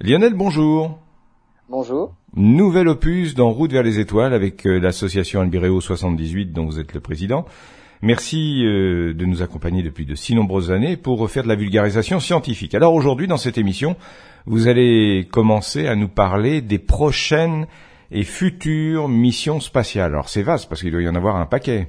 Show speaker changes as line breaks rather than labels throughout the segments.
Lionel, bonjour.
Bonjour.
Nouvel opus dans Route vers les étoiles avec euh, l'association Albireo 78 dont vous êtes le président. Merci euh, de nous accompagner depuis de si nombreuses années pour faire de la vulgarisation scientifique. Alors aujourd'hui, dans cette émission, vous allez commencer à nous parler des prochaines et futures missions spatiales. Alors c'est vaste parce qu'il doit y en avoir un paquet.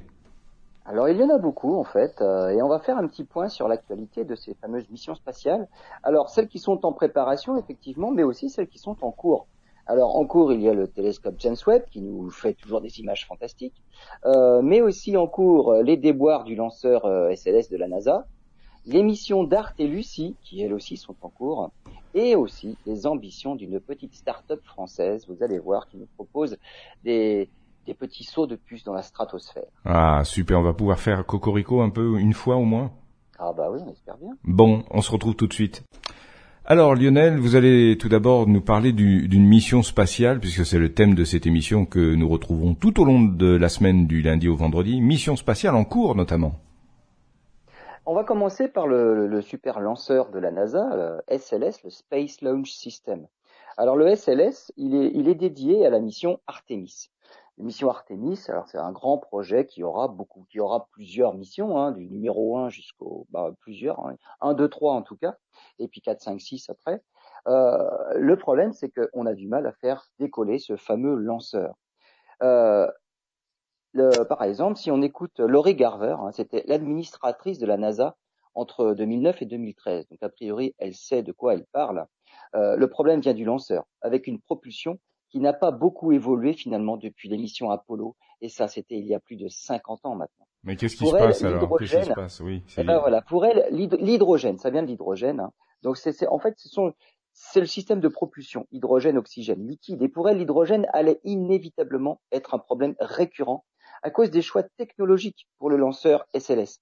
Alors il y en a beaucoup en fait, euh, et on va faire un petit point sur l'actualité de ces fameuses missions spatiales. Alors celles qui sont en préparation effectivement, mais aussi celles qui sont en cours. Alors en cours, il y a le télescope James Webb qui nous fait toujours des images fantastiques, euh, mais aussi en cours les déboires du lanceur SLS euh, de la NASA, les missions DART et Lucie qui elles aussi sont en cours, et aussi les ambitions d'une petite start-up française, vous allez voir, qui nous propose des, des petits sauts de puce dans la stratosphère.
Ah super, on va pouvoir faire Cocorico un peu une fois au moins.
Ah bah oui, on espère bien.
Bon, on se retrouve tout de suite. Alors Lionel, vous allez tout d'abord nous parler d'une mission spatiale, puisque c'est le thème de cette émission que nous retrouvons tout au long de la semaine du lundi au vendredi. Mission spatiale en cours notamment.
On va commencer par le, super lanceur de la NASA, le SLS, le Space Launch System. Alors le SLS, il est, il est dédié à la mission Artemis mission Artemis, alors c'est un grand projet qui aura beaucoup, qui aura plusieurs missions, hein, du numéro 1 jusqu'au bah, plusieurs, hein, 1, 2, 3 en tout cas, et puis 4, 5, 6 après. Euh, le problème, c'est qu'on a du mal à faire décoller ce fameux lanceur. Euh, par exemple, si on écoute Laurie Garver, hein, c'était l'administratrice de la NASA entre 2009 et 2013. Donc a priori, elle sait de quoi elle parle. Euh, le problème vient du lanceur, avec une propulsion qui n'a pas beaucoup évolué finalement depuis l'émission Apollo, et ça c'était il y a plus de 50 ans maintenant.
Mais qu'est-ce qui se passe alors? Qu'est-ce qui se passe?
Oui. Eh ben voilà, pour elle, l'hydrogène, ça vient de l'hydrogène. Hein. Donc c'est en fait, ce sont c'est le système de propulsion hydrogène-oxygène liquide. Et pour elle, l'hydrogène allait inévitablement être un problème récurrent à cause des choix technologiques pour le lanceur SLS.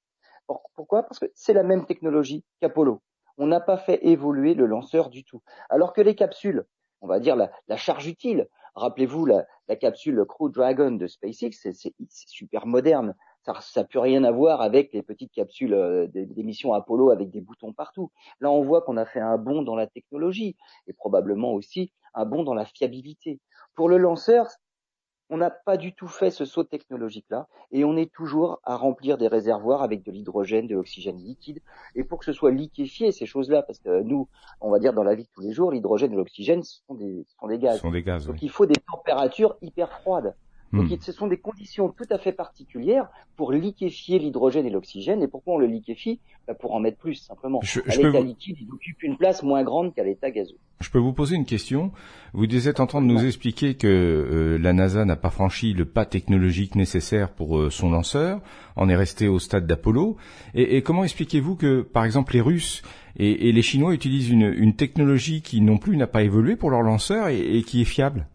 Pourquoi? Parce que c'est la même technologie qu'Apollo. On n'a pas fait évoluer le lanceur du tout. Alors que les capsules, on va dire la, charge utile. Rappelez-vous la, capsule Crew Dragon de SpaceX, c'est super moderne. Ça n'a plus rien à voir avec les petites capsules euh, des, missions Apollo avec des boutons partout. Là, on voit qu'on a fait un bond dans la technologie et probablement aussi un bond dans la fiabilité. Pour le lanceur, on n'a pas du tout fait ce saut technologique-là, et on est toujours à remplir des réservoirs avec de l'hydrogène, de l'oxygène liquide, et pour que ce soit liquéfié, ces choses-là, parce que nous, on va dire dans la vie de tous les jours, l'hydrogène et l'oxygène sont des, sont des gaz.
sont des gaz
Donc il faut des températures hyper froides. Donc hmm. ce sont des conditions tout à fait particulières pour liquéfier l'hydrogène et l'oxygène. Et pourquoi on le liquéfie? Bah Pour en mettre plus, simplement. Je, à l'état liquide, il occupe une place moins grande qu'à l'état gazeux.
Je peux vous poser une question Vous êtes en train de nous expliquer que euh, la NASA n'a pas franchi le pas technologique nécessaire pour euh, son lanceur, en est resté au stade d'Apollo. Et, comment expliquez-vous que, par exemple, les Russes et, les Chinois utilisent une, technologie qui non plus n'a pas évolué pour leur lanceur et, qui est fiable?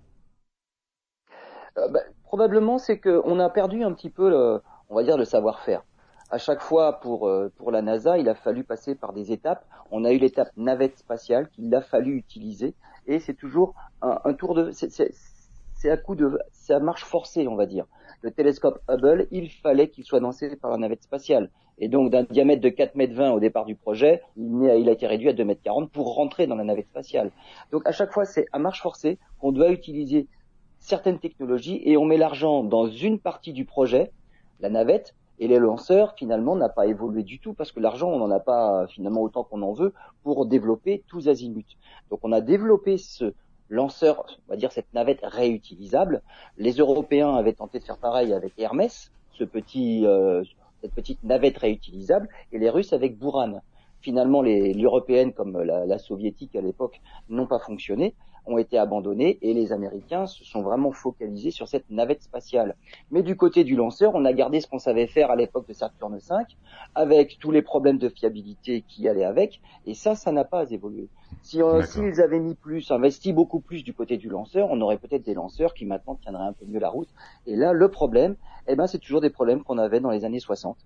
Euh, bah, Probablement, c'est qu'on a perdu un petit peu, le, on va dire, le savoir-faire. À chaque fois, pour, euh, pour la NASA, il a fallu passer par des étapes. On a eu l'étape navette spatiale qu'il a fallu utiliser, et c'est toujours un, un, tour de, c'est à coup de, c'est à marche forcée, on va dire. Le télescope Hubble, il fallait qu'il soit lancé par la navette spatiale. Et donc, d'un diamètre de 4 mètres 20 au départ du projet, il, a été réduit à 2 mètres 40 pour rentrer dans la navette spatiale. Donc, à chaque fois, c'est à marche forcée qu'on doit utiliser certaines technologies et on met l'argent dans une partie du projet, la navette, et les lanceurs finalement n'a pas évolué du tout parce que l'argent on n'en a pas finalement autant qu'on en veut pour développer tous azimuts. Donc on a développé ce lanceur, on va dire cette navette réutilisable. Les Européens avaient tenté de faire pareil avec Hermès, ce petit, euh, cette petite navette réutilisable, et les Russes avec Buran. Finalement, les, l'européenne comme la, la soviétique à l'époque n'ont pas fonctionné ont été abandonnés et les Américains se sont vraiment focalisés sur cette navette spatiale. Mais du côté du lanceur, on a gardé ce qu'on savait faire à l'époque de Saturne V, avec tous les problèmes de fiabilité qui allaient avec, et ça, ça n'a pas évolué. Si s'ils avaient mis plus, investi beaucoup plus du côté du lanceur, on aurait peut-être des lanceurs qui maintenant tiendraient un peu mieux la route. Et là, le problème, eh ben, c'est toujours des problèmes qu'on avait dans les années 60.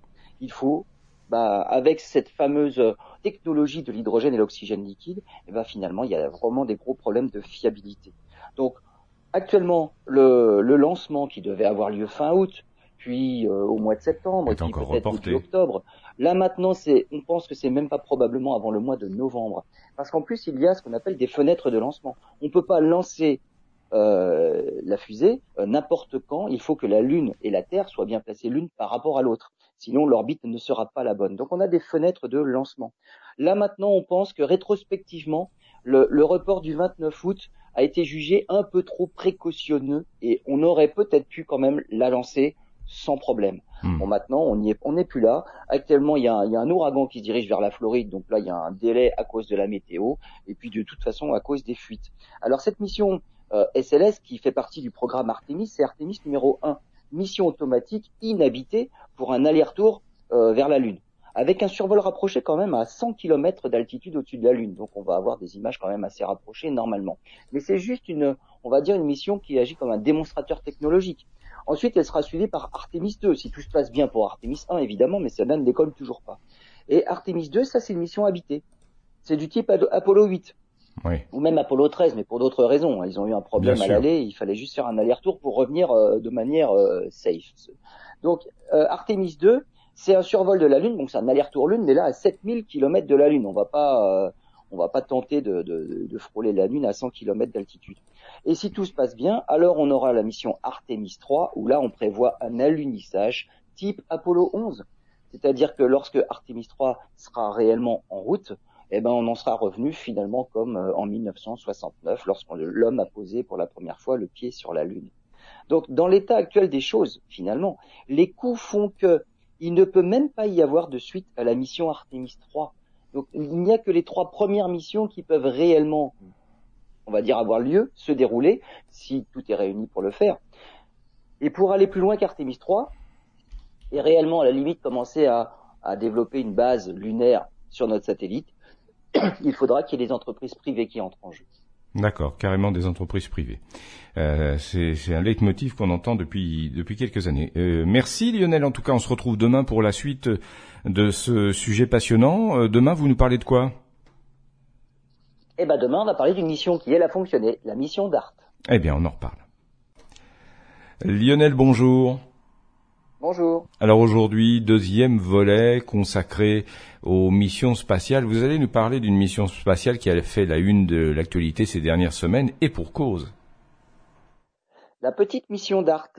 Il faut bah, avec cette fameuse technologie de l'hydrogène et l'oxygène liquide, et eh ben finalement, il y a vraiment des gros problèmes de fiabilité. Donc, actuellement, le, le lancement qui devait avoir lieu fin août, puis euh, au mois de septembre, puis peut-être début octobre, Là maintenant, c'est, on pense que c'est même pas probablement avant le mois de novembre, parce qu'en plus il y a ce qu'on appelle des fenêtres de lancement. On peut pas lancer euh, la fusée euh, n'importe quand. Il faut que la Lune et la Terre soient bien placées l'une par rapport à l'autre. Sinon, l'orbite ne sera pas la bonne. Donc, on a des fenêtres de lancement. Là maintenant, on pense que rétrospectivement, le, le report du 29 août a été jugé un peu trop précautionneux et on aurait peut-être pu quand même la lancer sans problème. Hmm. Bon, maintenant, on n'y est, on n'est plus là. Actuellement, il y, a un, il y, a un, ouragan qui se dirige vers la Floride, donc là, il y a un délai à cause de la météo, et puis de toute façon à cause des fuites. Alors cette mission SLS, qui fait partie du programme Artemis, c'est Artemis numéro 1, mission automatique inhabitée pour un aller-retour euh, vers la Lune avec un survol rapproché quand même à 100 km d'altitude au-dessus de la Lune. Donc on va avoir des images quand même assez rapprochées normalement. Mais c'est juste une, on va dire une mission qui agit comme un démonstrateur technologique. Ensuite, elle sera suivie par Artemis 2, si tout se passe bien pour Artemis 1 évidemment, mais ça ne décolle toujours pas. Et Artemis 2, ça c'est une mission habitée. C'est du type Apollo 8. Oui. Ou même Apollo 13, mais pour d'autres raisons. Ils ont eu un problème à l'aller, il fallait juste faire un aller-retour pour revenir euh, de manière euh, safe. Donc euh, Artemis 2, c'est un survol de la Lune, donc c'est un aller-retour Lune, mais là à 7000 km de la Lune. On va pas, euh, on va pas tenter de, de, de, frôler la Lune à 100 km d'altitude. Et si tout se passe bien, alors on aura la mission Artemis 3, où là on prévoit un alunissage type Apollo 11. C'est-à-dire que lorsque Artemis 3 sera réellement en route, eh ben on en sera revenu finalement comme euh, en 1969, lorsque l'homme a posé pour la première fois le pied sur la Lune. Donc dans l'état actuel des choses, finalement, les coûts font que il ne peut même pas y avoir de suite à la mission Artemis 3. Donc il n'y a que les trois premières missions qui peuvent réellement, on va dire, avoir lieu, se dérouler, si tout est réuni pour le faire. Et pour aller plus loin qu'Artemis 3, et réellement à la limite commencer à, à développer une base lunaire sur notre satellite, il faudra qu'il y ait des entreprises privées qui entrent en jeu.
D'accord, carrément des entreprises privées. Euh, c'est un leitmotiv qu'on entend depuis depuis quelques années. Euh, merci Lionel. En tout cas, on se retrouve demain pour la suite de ce sujet passionnant. Euh, demain, vous nous parlez de quoi?
Eh ben, demain, on va parler d'une mission qui elle a fonctionné, la mission DART.
Eh bien, on en reparle. Lionel, bonjour.
Bonjour.
Alors aujourd'hui, deuxième volet consacré aux missions spatiales. Vous allez nous parler d'une mission spatiale qui a fait la une de l'actualité ces dernières semaines et pour cause.
La petite mission DART,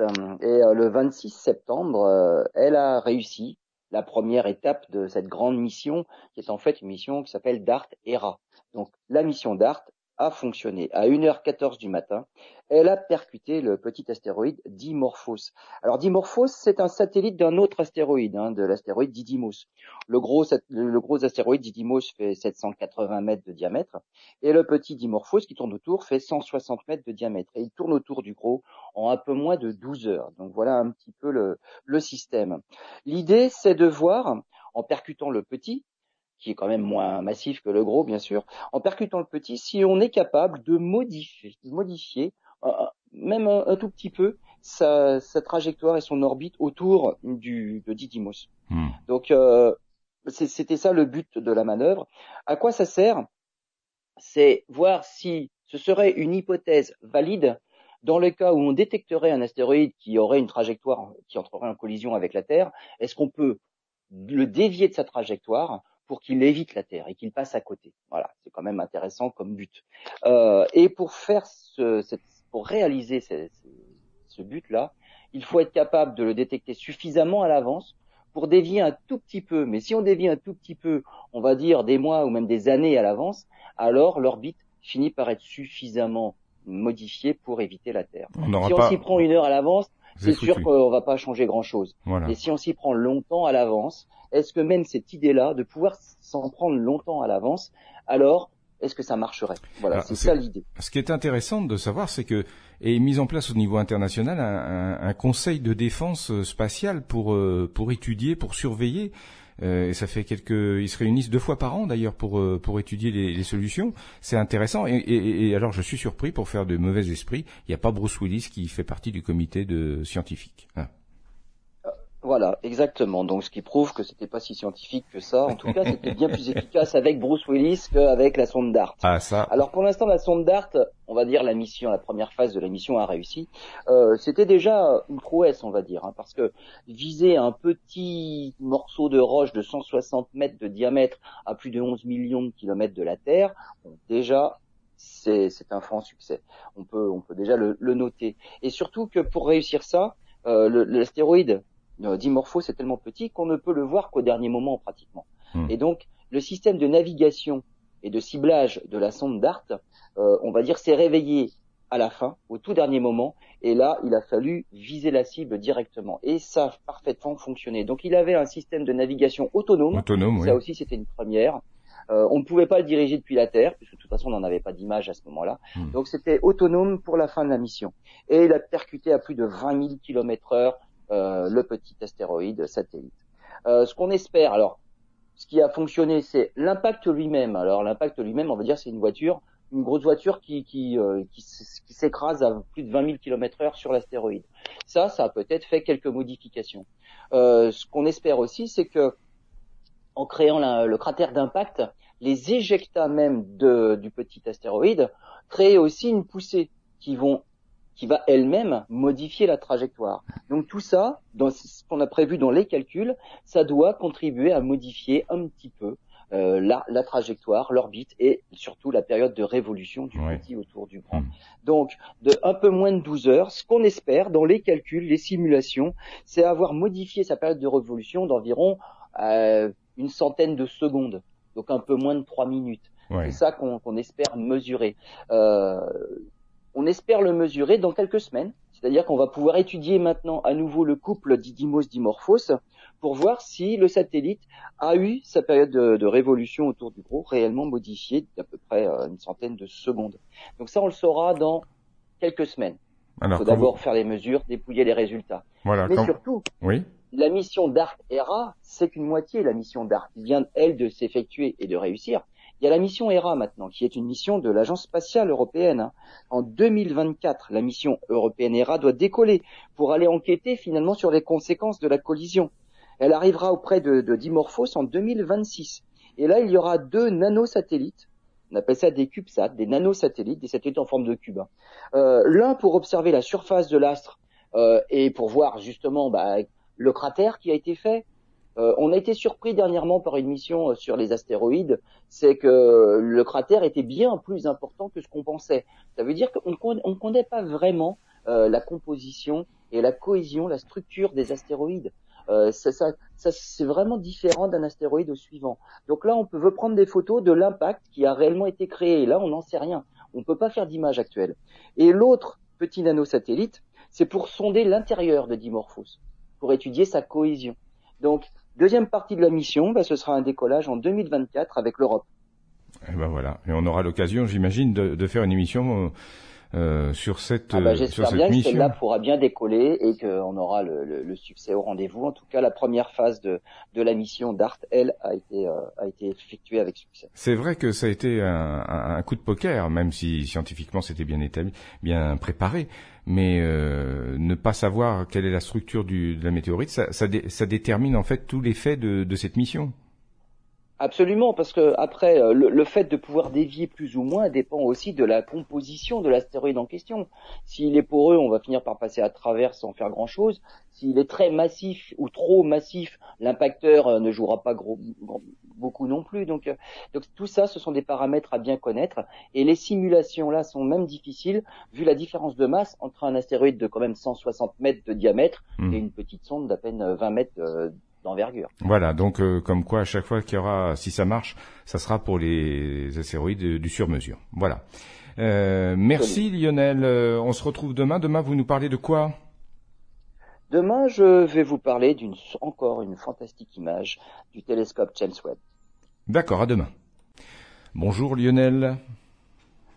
et euh, le 26 septembre, euh, elle a réussi la première étape de cette grande mission, qui est en fait une mission qui s'appelle DART ERA. Donc la mission DART a fonctionné. À 1h14 du matin, elle a percuté le petit astéroïde Dimorphos. Alors Dimorphos, c'est un satellite d'un autre astéroïde, hein, de l'astéroïde Didymos. Le gros, astéroïde Didymos fait 780 mètres de diamètre, et le petit Dimorphos qui tourne autour fait 160 mètres de diamètre. Et il tourne autour du gros en un peu moins de 12 heures. Donc voilà un petit peu le système. L'idée, c'est de voir, en percutant le petit, qui est quand même moins massif que le gros, bien sûr, en percutant le petit, si on est capable de modifier, modifier euh, même un, tout petit peu sa, sa, trajectoire et son orbite autour du, de Didymos. Hmm. Donc euh, c'était ça le but de la manœuvre. À quoi ça sert? C'est voir si ce serait une hypothèse valide dans le cas où on détecterait un astéroïde qui aurait une trajectoire qui entrerait en collision avec la Terre. Est-ce qu'on peut le dévier de sa trajectoire pour qu'il évite la Terre et qu'il passe à côté. Voilà, c'est quand même intéressant comme but. Euh, et pour faire ce, cette, pour réaliser ce, ce but-là, il faut être capable de le détecter suffisamment à l'avance pour dévier un tout petit peu. Mais si on dévie un tout petit peu, on va dire des mois ou même des années à l'avance, alors l'orbite finit par être suffisamment modifiée pour éviter la Terre. si on s'y prend une heure à l'avance, c'est sûr qu'on va pas changer grand-chose. Et si on s'y prend longtemps à l'avance, est-ce que même cette idée-là, de pouvoir s'en prendre longtemps à l'avance, alors est-ce que ça marcherait? Voilà, c'est ça l'idée.
Ce qui est intéressant de savoir, c'est que est mis en place au niveau international un, un, conseil de défense spatiale pour euh, pour étudier, pour surveiller. Euh, et ça fait quelques, ils se réunissent deux fois par an d'ailleurs pour euh, pour étudier les, les solutions. C'est intéressant. Et, et, et, alors je suis surpris pour faire de mauvais esprits, il n'y a pas Bruce Willis qui fait partie du comité de scientifiques. Hein.
Voilà, exactement. Donc, ce qui prouve que c'était pas si scientifique que ça. En tout cas, c'était bien plus efficace avec Bruce Willis qu'avec la sonde DART.
Ah ça.
Alors, pour l'instant, la sonde DART, on va dire la mission, la première phase de la mission a réussi. Euh, c'était déjà une prouesse, on va dire, hein, parce que viser un petit morceau de roche de 160 mètres de diamètre à plus de 11 millions de kilomètres de la Terre, bon, déjà, c'est un franc succès. On peut, on peut déjà le, le noter. Et surtout que pour réussir ça, euh, l'astéroïde Dimorphos est tellement petit qu'on ne peut le voir qu'au dernier moment pratiquement. Hmm. Et donc le système de navigation et de ciblage de la sonde DART, euh, on va dire, s'est réveillé à la fin, au tout dernier moment, et là, il a fallu viser la cible directement. Et ça a parfaitement fonctionné. Donc, il avait un système de navigation autonome.
Autonome,
Ça aussi, c'était une première. Euh, on ne pouvait pas le diriger depuis la Terre, puisque de toute façon, on n'en avait pas d'image à ce moment-là. Hmm. Donc, c'était autonome pour la fin de la mission. Et il a percuté à plus de 20 000 km heure euh, le petit astéroïde satellite. Euh, ce qu'on espère, alors, ce qui a fonctionné, c'est l'impact lui-même. Alors l'impact lui-même, on va dire, c'est une voiture, une grosse voiture qui qui, euh, qui, s'écrase à plus de 20 000 km/h sur l'astéroïde. Ça, ça a peut-être fait quelques modifications. Euh, ce qu'on espère aussi, c'est que en créant le cratère d'impact, les éjectats même du petit astéroïde créent aussi une poussée qui vont qui va elle-même modifier la trajectoire. Donc tout ça, dans ce qu'on a prévu dans les calculs, ça doit contribuer à modifier un petit peu euh, la, la, trajectoire, l'orbite et surtout la période de révolution du petit autour du grand. Hmm. Donc, de un peu moins de 12 heures, ce qu'on espère dans les calculs, les simulations, c'est avoir modifié sa période de révolution d'environ euh, une centaine de secondes, donc un peu moins de 3 minutes. C'est ça qu'on espère mesurer. Euh, on espère le mesurer dans quelques semaines. C'est-à-dire qu'on va pouvoir étudier maintenant à nouveau le couple Didymos-Dimorphos pour voir si le satellite a eu sa période de, révolution autour du gros réellement modifiée d'à peu près euh, une centaine de secondes. Donc ça, on le saura dans quelques semaines. Il faut d'abord faire les mesures, dépouiller les résultats.
Voilà,
Mais surtout,
oui
la mission DART ERA, c'est qu'une moitié la mission DART. Vient, elle, de s'effectuer et de réussir. Il y a la mission ERA maintenant, qui est une mission de l'Agence spatiale européenne. Hein. En 2024, la mission européenne ERA doit décoller pour aller enquêter finalement sur les conséquences de la collision. Elle arrivera auprès de, Dimorphos en 2026. Et là, il y aura deux nanosatellites. On appelle ça des CubeSats, des nanosatellites, des satellites en forme de cube. Hein. Euh, L'un pour observer la surface de l'astre euh, et pour voir justement bah, le cratère qui a été fait, euh, on a été surpris dernièrement par une mission euh, sur les astéroïdes, c'est que le cratère était bien plus important que ce qu'on pensait. Ça veut dire qu'on ne connaît pas vraiment euh, la composition et la cohésion, la structure des astéroïdes. ça, ça, ça c'est vraiment différent d'un astéroïde au suivant. Donc là, on peut veut prendre des photos de l'impact qui a réellement été créé. Là, on n'en sait rien. On ne peut pas faire d'image actuelle. Et l'autre petit nanosatellite, c'est pour sonder l'intérieur de Dimorphos, pour étudier sa cohésion. Donc, Deuxième partie de la mission, bah, ce sera un décollage en 2024 avec l'Europe.
Et eh ben voilà, et on aura l'occasion, j'imagine, de, faire une émission euh, euh, sur cette, ah
bah,
euh,
cette bien que celle-là pourra bien décoller et qu'on aura le, succès au rendez-vous. En tout cas, la première phase de, de la mission DART, elle, a été, a été effectuée avec succès.
C'est vrai que ça a été un, un, coup de poker, même si scientifiquement c'était bien établi, bien préparé mais euh, ne pas savoir quelle est la structure du, de la météorite, ça, ça, ça détermine en fait tout l'effet de, de cette mission.
Absolument, parce que après, euh, le, fait de pouvoir dévier plus ou moins dépend aussi de la composition de l'astéroïde en question. S'il est poreux, on va finir par passer à travers sans faire grand-chose. S'il est très massif ou trop massif, l'impacteur euh, ne jouera pas gros, beaucoup non plus. Donc, euh, donc tout ça, ce sont des paramètres à bien connaître. Et les simulations là sont même difficiles vu la différence de masse entre un astéroïde de quand même 160 mètres de diamètre et une petite sonde d'à peine 20 mètres d'envergure.
Voilà, donc euh, comme quoi à chaque fois qu'il y aura, si ça marche, ça sera pour les astéroïdes du sur-mesure. Voilà. Euh, merci Lionel. Euh, on se retrouve demain. Demain, vous nous parlez de quoi?
Demain, je vais vous parler d'une encore une fantastique image du télescope James Webb.
D'accord, à demain. Bonjour Lionel.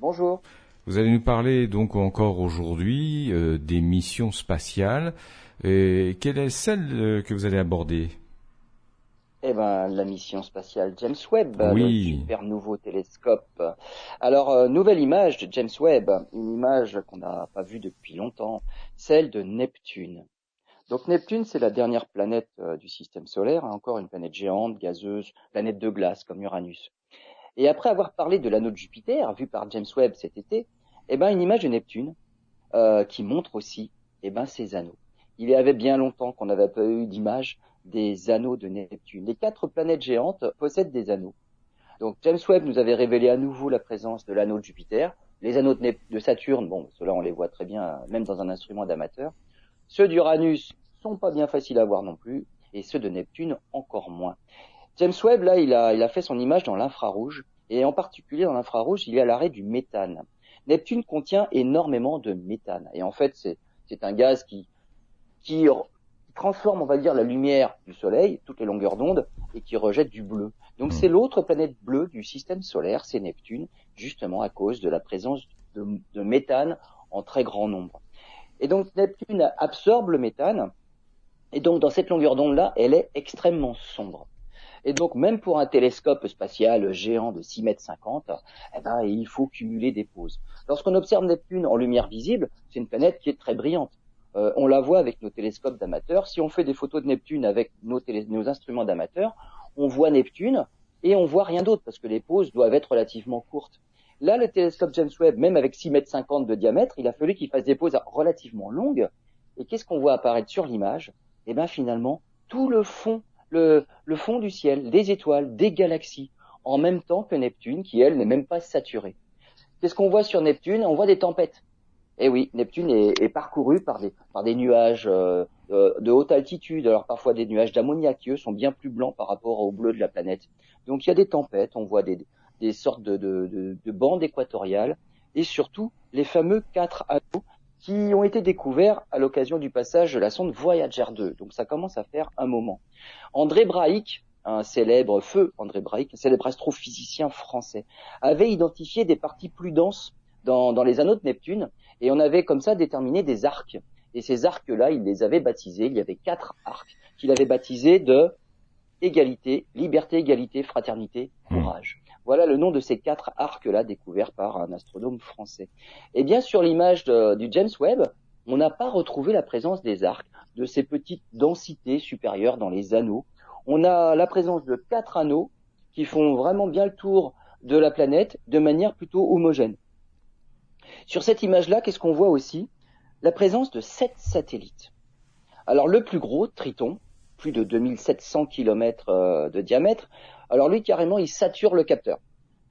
Bonjour.
Vous allez nous parler donc encore aujourd'hui des missions spatiales. Et quelle est celle que vous allez aborder?
Eh ben, la mission spatiale James Webb, le super nouveau télescope. Alors, euh, nouvelle image de James Webb, une image qu'on n'a pas vue depuis longtemps, celle de Neptune. Donc Neptune, c'est la dernière planète euh, du système solaire, hein, encore une planète géante, gazeuse, planète de glace comme Uranus. Et après avoir parlé de l'anneau de Jupiter, vu par James Webb cet été, eh ben une image de Neptune euh, qui montre aussi eh ben ces anneaux. Il y avait bien longtemps qu'on n'avait pas eu d'image des anneaux de Neptune. Les quatre planètes géantes possèdent des anneaux. Donc James Webb nous avait révélé à nouveau la présence de l'anneau de Jupiter. Les anneaux de, Saturne, bon, ceux-là on les voit très bien, même dans un instrument d'amateur. Ceux d'Uranus sont pas bien faciles à voir non plus, et ceux de Neptune encore moins. James Webb, là, il a, il a fait son image dans l'infrarouge, et en particulier dans l'infrarouge, il y a l'arrêt du méthane. Neptune contient énormément de méthane, et en fait, c'est un gaz qui, qui transforme, on va dire, la lumière du Soleil, toutes les longueurs d'onde, et qui rejette du bleu. Donc c'est hmm. l'autre planète bleue du système solaire, c'est Neptune, justement à cause de la présence de, de, méthane en très grand nombre. Et donc Neptune absorbe le méthane, et donc dans cette longueur d'onde-là, elle est extrêmement sombre. Et donc même pour un télescope spatial géant de 6 mètres 50, eh ben, il faut cumuler des pauses. Lorsqu'on observe Neptune en lumière visible, c'est une planète qui est très brillante. Euh, on la voit avec nos télescopes d'amateurs. Si on fait des photos de Neptune avec nos, nos instruments d'amateurs, on voit Neptune et on voit rien d'autre parce que les pauses doivent être relativement courtes. Là, le télescope James Webb, même avec 6 mètres 50 de diamètre, il a fallu qu'il fasse des pauses relativement longues. Et qu'est-ce qu'on voit apparaître sur l'image? Eh bien, finalement, tout le fond, le, le fond du ciel, des étoiles, des galaxies, en même temps que Neptune, qui elle n'est même pas saturée. Qu'est-ce qu'on voit sur Neptune? On voit des tempêtes. Eh oui, Neptune est, est parcouru par des, par des nuages euh, euh, de haute altitude. Alors parfois des nuages d'ammoniac sont bien plus blancs par rapport au bleu de la planète. Donc il y a des tempêtes, on voit des, des sortes de, de, de, bandes équatoriales et surtout les fameux quatre anneaux qui ont été découverts à l'occasion du passage de la sonde Voyager 2. Donc ça commence à faire un moment. André Braic, un célèbre feu, André Braic, un célèbre astrophysicien français, avait identifié des parties plus denses dans, dans les anneaux de Neptune et on avait comme ça déterminé des arcs. Et ces arcs-là, il les avait baptisés. Il y avait quatre arcs qu'il avait baptisés de égalité, liberté, égalité, fraternité, hmm. courage. Voilà le nom de ces quatre arcs-là découverts par un astronome français. Et bien sur l'image du James Webb, on n'a pas retrouvé la présence des arcs, de ces petites densités supérieures dans les anneaux. On a la présence de quatre anneaux qui font vraiment bien le tour de la planète de manière plutôt homogène. Sur cette image-là, qu'est-ce qu'on voit aussi? La présence de sept satellites. Alors le plus gros, Triton, plus de 2700 km euh, de diamètre, alors lui carrément il sature le capteur.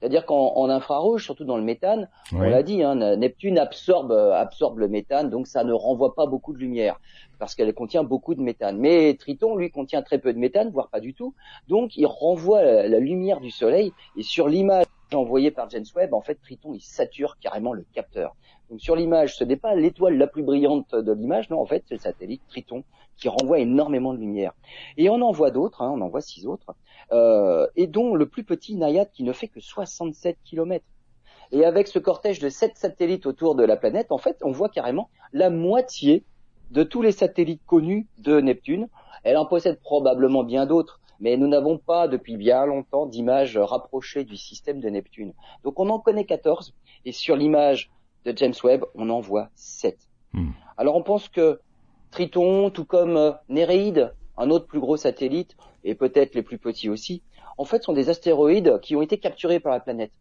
C'est-à-dire qu'en infrarouge, surtout dans le méthane, on l'a dit, hein, Neptune absorbe, euh, absorbe le méthane, donc ça ne renvoie pas beaucoup de lumière, parce qu'elle contient beaucoup de méthane. Mais Triton, lui, contient très peu de méthane, voire pas du tout, donc il renvoie la lumière du Soleil, et sur l'image envoyé par James Webb, en fait, Triton, il sature carrément le capteur. Donc sur l'image, ce n'est pas l'étoile la plus brillante de l'image, non, en fait, c'est le satellite Triton qui renvoie énormément de lumière. Et on en voit d'autres, hein, on en voit six autres, euh, et dont le plus petit, Nayad, qui ne fait que 67 km. Et avec ce cortège de sept satellites autour de la planète, en fait, on voit carrément la moitié de tous les satellites connus de Neptune. Elle en possède probablement bien d'autres, mais nous n'avons pas depuis bien longtemps d'images rapprochées du système de Neptune. Donc on en connaît 14 et sur l'image de James Webb, on en voit 7. Hmm. Alors on pense que Triton, tout comme euh, Néréide, un autre plus gros satellite, et peut-être les plus petits aussi, en fait sont des astéroïdes qui ont été capturés par la planète.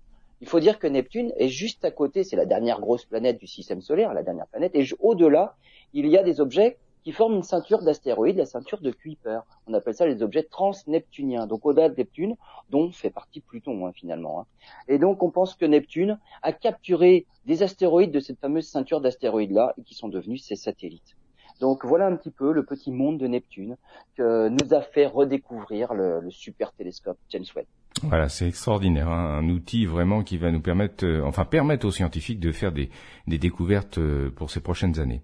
Il faut dire que Neptune est juste à côté, c'est la dernière grosse planète du système solaire, la dernière planète, et au-delà, il y a des objets qui forment une ceinture d'astéroïdes, la ceinture de Kuiper. On appelle ça les objets transneptuniens. Donc au-delà de Neptune, dont fait partie Pluton hein, finalement. Hein. Et donc on pense que Neptune a capturé des astéroïdes de cette fameuse ceinture d'astéroïdes-là et qui sont devenus ses satellites. Donc voilà un petit peu le petit monde de Neptune que nous a fait redécouvrir le, super télescope James Webb.
Voilà, c'est extraordinaire, hein. un outil vraiment qui va nous permettre, euh, enfin permettre aux scientifiques de faire des, découvertes euh, pour ces prochaines années.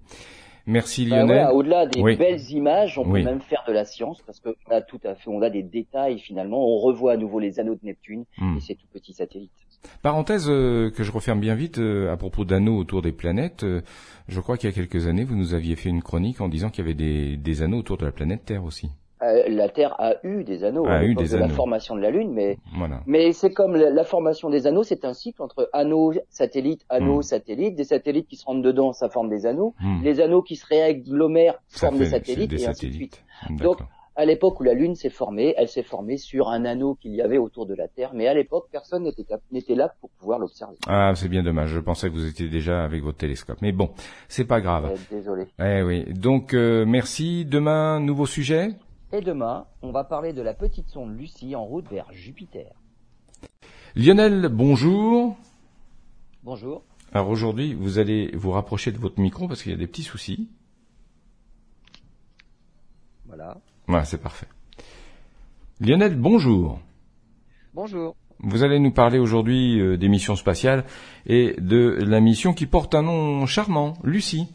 Merci ben Lionel.
Au-delà des belles images, on peut même faire de la science parce qu'on a tout à fait, on a des détails finalement. On revoit à nouveau les anneaux de Neptune hmm. et ces tout petits satellites.
Parenthèse euh, que je referme bien vite euh, à propos d'anneaux autour des planètes. Euh, je crois qu'il y a quelques années, vous nous aviez fait une chronique en disant qu'il y avait des, des anneaux autour de la planète Terre aussi.
La Terre a eu des anneaux
A
à
eu des
de la
anneaux.
formation de la Lune, mais
Voilà.
mais c'est comme la, la formation des anneaux, c'est un cycle entre anneaux, satellites, anneaux,
Hmm.
satellites, des satellites qui se rentrent dedans, ça forme des anneaux,
Hmm.
les anneaux qui se réagglomèrent
Ça
forment des
fait-
satellites
c'est des
et ainsi de suite.
satellites.
Donc. À l'époque où la Lune s'est formée, elle s'est formée sur un anneau qu'il y avait autour de la Terre, mais à l'époque personne n'était là pour pouvoir l'observer.
Ah, c'est bien dommage. Je pensais que vous étiez déjà avec votre télescope. Mais bon, c'est pas grave.
Euh, désolé.
Eh oui. Donc, euh, merci. Demain, nouveau sujet?
Et demain, on va parler de la petite sonde Lucie en route vers Jupiter.
Lionel, bonjour.
Bonjour.
Alors aujourd'hui, vous allez vous rapprocher de votre micro parce qu'il y a des petits soucis.
Voilà.
Voilà, c'est parfait. Lionel, bonjour.
Bonjour.
Vous allez nous parler aujourd'hui euh, des missions spatiales et de la mission qui porte un nom charmant, Lucie.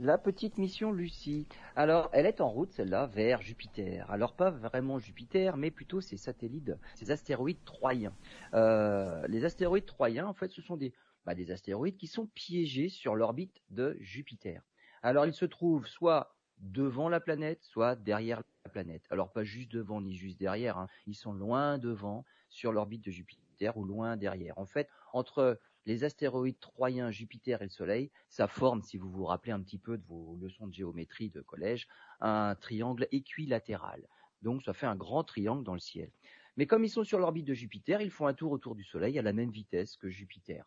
La petite mission Lucie. Alors, elle est en route, celle-là, vers Jupiter. Alors, pas vraiment Jupiter, mais plutôt ses satellites, ses astéroïdes troyens. Euh, les astéroïdes troyens, en fait, ce sont des, bah, des astéroïdes qui sont piégés sur l'orbite de Jupiter. Alors, ils se trouvent soit devant la planète, soit derrière la planète. Alors, pas juste devant ni juste derrière. hein. Ils sont loin devant sur l'orbite de Jupiter ou loin derrière. En fait, entre les astéroïdes troyens, Jupiter et le Soleil, ça forme, si vous vous rappelez un petit peu de vos leçons de géométrie de collège, un triangle équilatéral. Donc ça fait un grand triangle dans le ciel. Mais comme ils sont sur l'orbite de Jupiter, ils font un tour autour du Soleil à la même vitesse que Jupiter.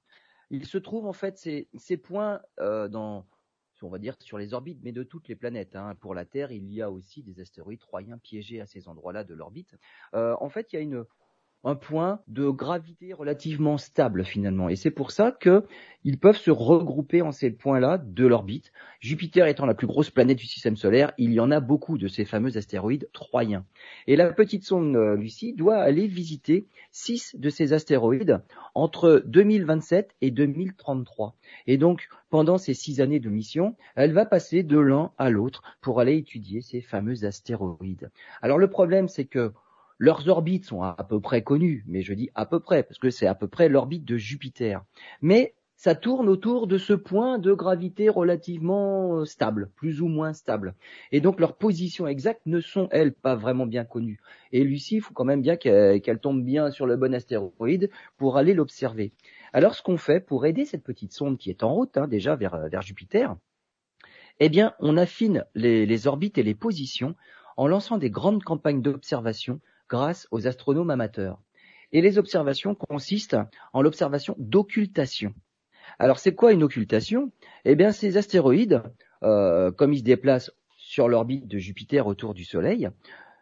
Il se trouve en fait ces, ces points euh, dans, on va dire sur les orbites, mais de toutes les planètes. hein. Pour la Terre, il y a aussi des astéroïdes troyens piégés à ces endroits-là de l'orbite. Euh, en fait, il y a une, un point de gravité relativement stable finalement. Et c'est pour ça que ils peuvent se regrouper en ces points-là de l'orbite. Jupiter étant la plus grosse planète du système solaire, il y en a beaucoup de ces fameux astéroïdes troyens. Et la petite sonde euh, Lucie doit aller visiter six de ces astéroïdes entre 2027 et 2033. Et donc, pendant ces six années de mission, elle va passer de l'un à l'autre pour aller étudier ces fameux astéroïdes. Alors le problème, c'est que leurs orbites sont à peu près connues, mais je dis à peu près, parce que c'est à peu près l'orbite de Jupiter. Mais ça tourne autour de ce point de gravité relativement euh, stable, plus ou moins stable. Et donc leurs positions exactes ne sont, elles, pas vraiment bien connues. Et Lucie, il faut quand même bien qu'elle tombe bien sur le bon astéroïde pour aller l'observer. Alors ce qu'on fait pour aider cette petite sonde qui est en route hein, déjà vers, euh, vers Jupiter, eh bien on affine les, les orbites et les positions en lançant des grandes campagnes d'observation grâce aux astronomes amateurs. Et les observations consistent en l'observation d'occultation. Alors c'est quoi une occultation? Eh bien ces astéroïdes, euh, comme ils se déplacent sur l'orbite de Jupiter autour du Soleil,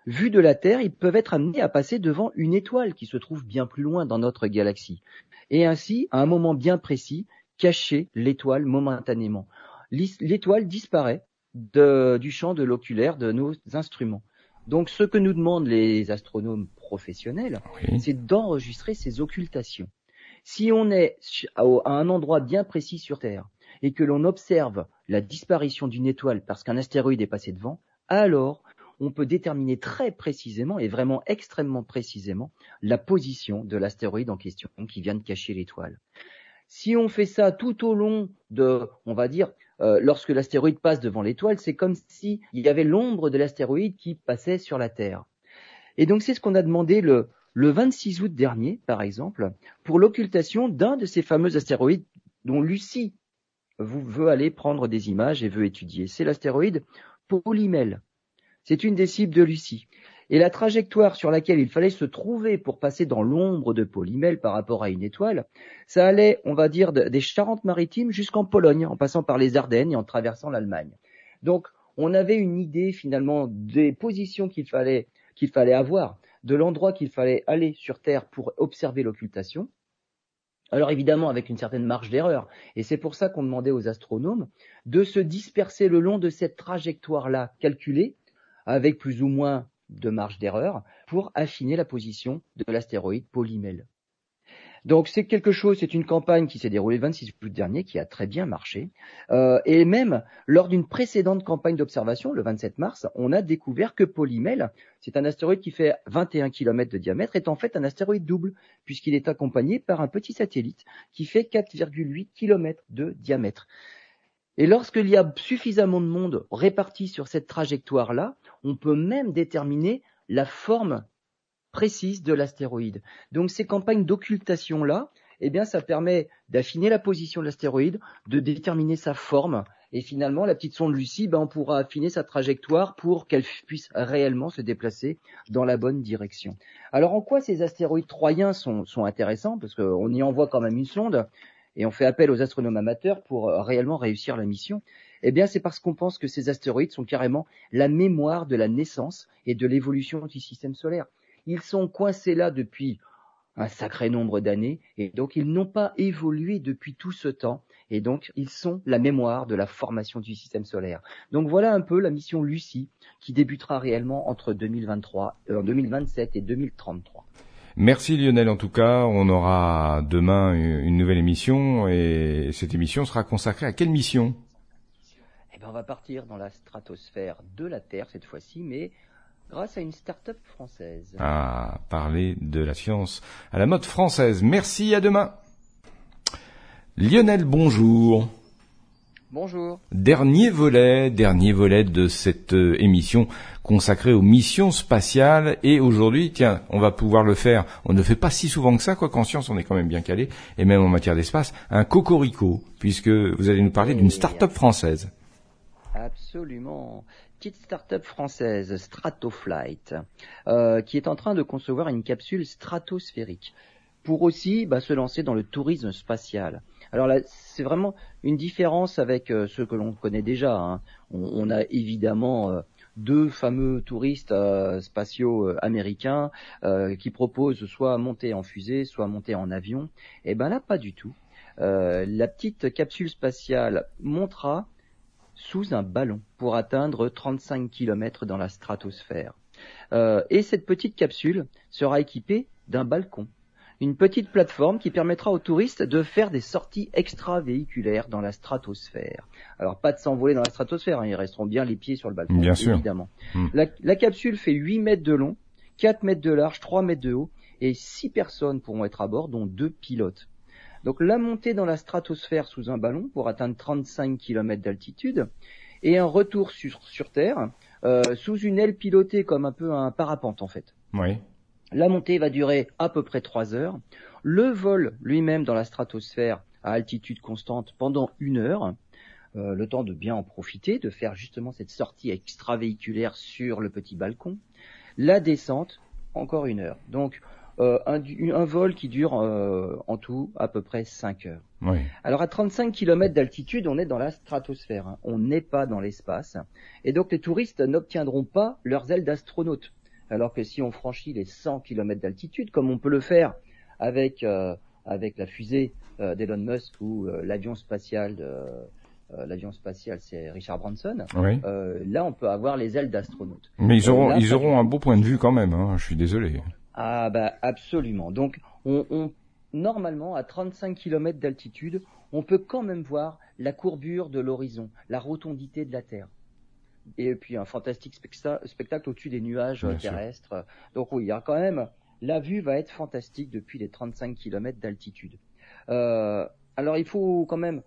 vus de la Terre, ils peuvent être amenés à passer devant une étoile qui se trouve bien plus loin dans notre galaxie. Et ainsi, à un moment bien précis, cacher l'étoile momentanément. L'étoile disparaît du champ de l'oculaire de nos instruments. Donc ce que nous demandent les astronomes professionnels,
Oui.
c'est d'enregistrer ces occultations. Si on est à un endroit bien précis sur Terre et que l'on observe la disparition d'une étoile parce qu'un astéroïde est passé devant, alors on peut déterminer très précisément et vraiment extrêmement précisément la position de l'astéroïde en question qui vient de cacher l'étoile. Si on fait ça tout au long de, on va dire, euh, lorsque l'astéroïde passe devant l'étoile, c'est comme si il y avait l'ombre de l'astéroïde qui passait sur la Terre. Et donc c'est ce qu'on a demandé le, le 26 août dernier, par exemple, pour l'occultation d'un de ces fameux astéroïdes dont Lucie vous veut aller prendre des images et veut étudier. C'est l'astéroïde Polymel. C'est une des cibles de Lucie. Et la trajectoire sur laquelle il fallait se trouver pour passer dans l'ombre de Polymel par rapport à une étoile, ça allait, on va dire, des Charentes-Maritimes jusqu'en Pologne, en passant par les Ardennes et en traversant l'Allemagne. Donc, on avait une idée finalement des positions qu'il fallait qu'il fallait avoir, de l'endroit qu'il fallait aller sur Terre pour observer l'occultation. Alors évidemment avec une certaine marge d'erreur. Et c'est pour ça qu'on demandait aux astronomes de se disperser le long de cette trajectoire-là calculée, avec plus ou moins de marge d'erreur, pour affiner la position de l'astéroïde Polymel. Donc c'est quelque chose, c'est une campagne qui s'est déroulée le 26 août dernier, qui a très bien marché. Euh, et même lors d'une précédente campagne d'observation, le 27 mars, on a découvert que Polymel, c'est un astéroïde qui fait 21 km de diamètre, est en fait un astéroïde double, puisqu'il est accompagné par un petit satellite qui fait 4,8 km de diamètre. Et lorsqu'il y a suffisamment de monde réparti sur cette trajectoire-là, on peut même déterminer la forme précise de l'astéroïde. Donc ces campagnes d'occultation-là, eh bien, ça permet d'affiner la position de l'astéroïde, de déterminer sa forme, et finalement, la petite sonde Lucie, ben, on pourra affiner sa trajectoire pour qu'elle puisse réellement se déplacer dans la bonne direction. Alors, en quoi ces astéroïdes troyens sont, sont intéressants? Parce qu'on y envoie quand même une sonde, et on fait appel aux astronomes amateurs pour euh, réellement réussir la mission. Eh bien, c'est parce qu'on pense que ces astéroïdes sont carrément la mémoire de la naissance et de l'évolution du système solaire. Ils sont coincés là depuis un sacré nombre d'années, et donc ils n'ont pas évolué depuis tout ce temps, et donc ils sont la mémoire de la formation du système solaire. Donc voilà un peu la mission Lucie, qui débutera réellement entre 2023, 2027 euh, et 2033.
Merci Lionel en tout cas, on aura demain une nouvelle émission, et cette émission sera consacrée à quelle mission?
Eh ben, on va partir dans la stratosphère de la Terre cette fois-ci, mais grâce à une start-up française.
Ah, parler de la science à la mode française. Merci, à demain. Lionel, bonjour.
Bonjour.
Dernier volet, dernier volet de cette euh, émission consacrée aux missions spatiales. Et aujourd'hui, tiens, on va pouvoir le faire. On ne fait pas si souvent que ça, quoi qu'en science, on est quand même bien calé. Et même en matière d'espace, un cocorico, puisque vous allez nous parler d'une start-up française.
Absolument petite start-up française, Stratoflight, euh, qui est en train de concevoir une capsule stratosphérique pour aussi bah, se lancer dans le tourisme spatial. Alors là, c'est vraiment une différence avec euh, ce que l'on connaît déjà. Hein. On, a évidemment euh, deux fameux touristes spatiaux américains qui proposent soit monter en fusée, soit monter en avion. Et eh ben là, pas du tout. la petite capsule spatiale montera sous un ballon pour atteindre 35 km dans la stratosphère. Euh, et cette petite capsule sera équipée d'un balcon, une petite plateforme qui permettra aux touristes de faire des sorties extravéhiculaires dans la stratosphère. Alors pas de s'envoler dans la stratosphère, hein, ils resteront bien les pieds sur le balcon, bien évidemment. Hmm. La, la, capsule fait 8 mètres de long, 4 mètres de large, 3 mètres de haut, et 6 personnes pourront être à bord, dont deux pilotes. Donc la montée dans la stratosphère sous un ballon pour atteindre 35 km d'altitude et un retour sur, sur Terre euh, sous une aile pilotée comme un peu un parapente en fait.
Oui.
La montée va durer à peu près 3 heures. Le vol lui-même dans la stratosphère à altitude constante pendant une heure. Euh, le temps de bien en profiter, de faire justement cette sortie extravéhiculaire sur le petit balcon. La descente, encore une heure. Donc euh, un, vol qui dure euh, en tout à peu près 5 heures. Alors à 35 km d'altitude, on est dans la stratosphère, hein. on n'est pas dans l'espace, et donc les touristes n'obtiendront pas leurs ailes d'astronautes. Alors que si on franchit les 100 km d'altitude, comme on peut le faire avec euh, avec la fusée d'Elon Musk ou l'avion spatial de l'avion spatial, c'est Richard Branson. là, on peut avoir les ailes d'astronautes.
Mais ils auront, ils auront un beau point de vue quand même. Hein, je suis désolé.
Ah bah absolument. Donc on, normalement à 35 km d'altitude, on peut quand même voir la courbure de l'horizon, la rotondité de la Terre. Et puis un fantastique spectacle au-dessus des nuages terrestres. Donc oui, il y a quand même la vue va être fantastique depuis les 35 km d'altitude. Euh, alors il faut quand même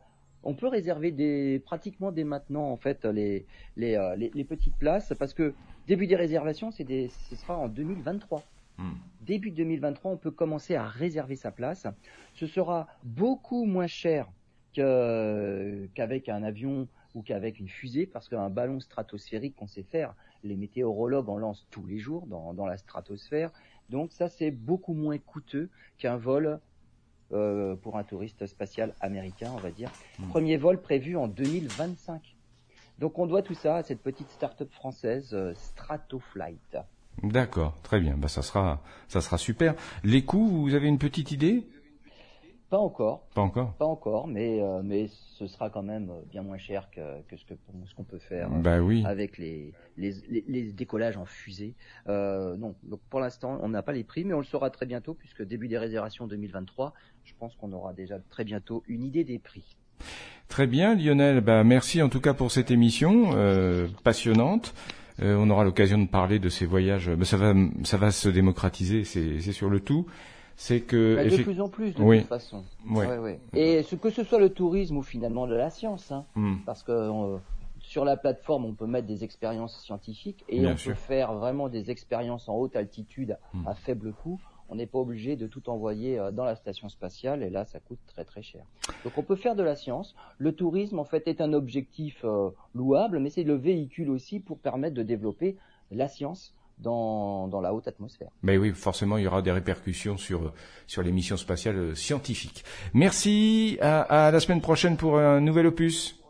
on peut réserver des, pratiquement dès maintenant en fait les, les, euh, les, petites places parce que début des réservations c'est ce sera en 2023. Hmm. Début 2023, on peut commencer à réserver sa place. Ce sera beaucoup moins cher qu'avec un avion ou qu'avec une fusée, parce qu'un ballon stratosphérique qu'on sait faire, les météorologues en lancent tous les jours dans, la stratosphère. Donc ça, c'est beaucoup moins coûteux qu'un vol euh, pour un touriste spatial américain, on va dire. Hmm. Premier vol prévu en 2025. Donc on doit tout ça à cette petite start-up française euh, Stratoflight.
D'accord, très bien. Bah, ça sera, ça sera super. Les coûts, vous avez une petite idée?
Pas encore.
Pas encore.
Pas encore, mais euh, mais ce sera quand même bien moins cher que, que ce que ce qu'on peut faire
bah oui.
avec les, les, les, décollages en fusée. Euh, non, donc pour l'instant, on n'a pas les prix, mais on le saura très bientôt puisque début des réservations 2023, je pense qu'on aura déjà très bientôt une idée des prix.
Très bien, Lionel. Bah, merci en tout cas pour cette émission euh, passionnante. Euh, on aura l'occasion de parler de ces voyages. Mais ça va, ça va se démocratiser, c'est sur le tout. C'est que
bah, de plus en plus de toute façon. Oui. Et ce que ce soit le tourisme ou finalement de la science, hein, hmm. parce que euh, sur la plateforme on peut mettre des expériences scientifiques et on peut faire vraiment des expériences en haute altitude hmm. à faible coût. On n'est pas obligé de tout envoyer euh, dans la station spatiale et là ça coûte très très cher. Donc on peut faire de la science. Le tourisme en fait est un objectif euh, louable, mais c'est le véhicule aussi pour permettre de développer la science dans, la haute atmosphère.
Mais oui, forcément, il y aura des répercussions sur, sur les missions spatiales scientifiques. Merci, à la semaine prochaine pour un nouvel opus.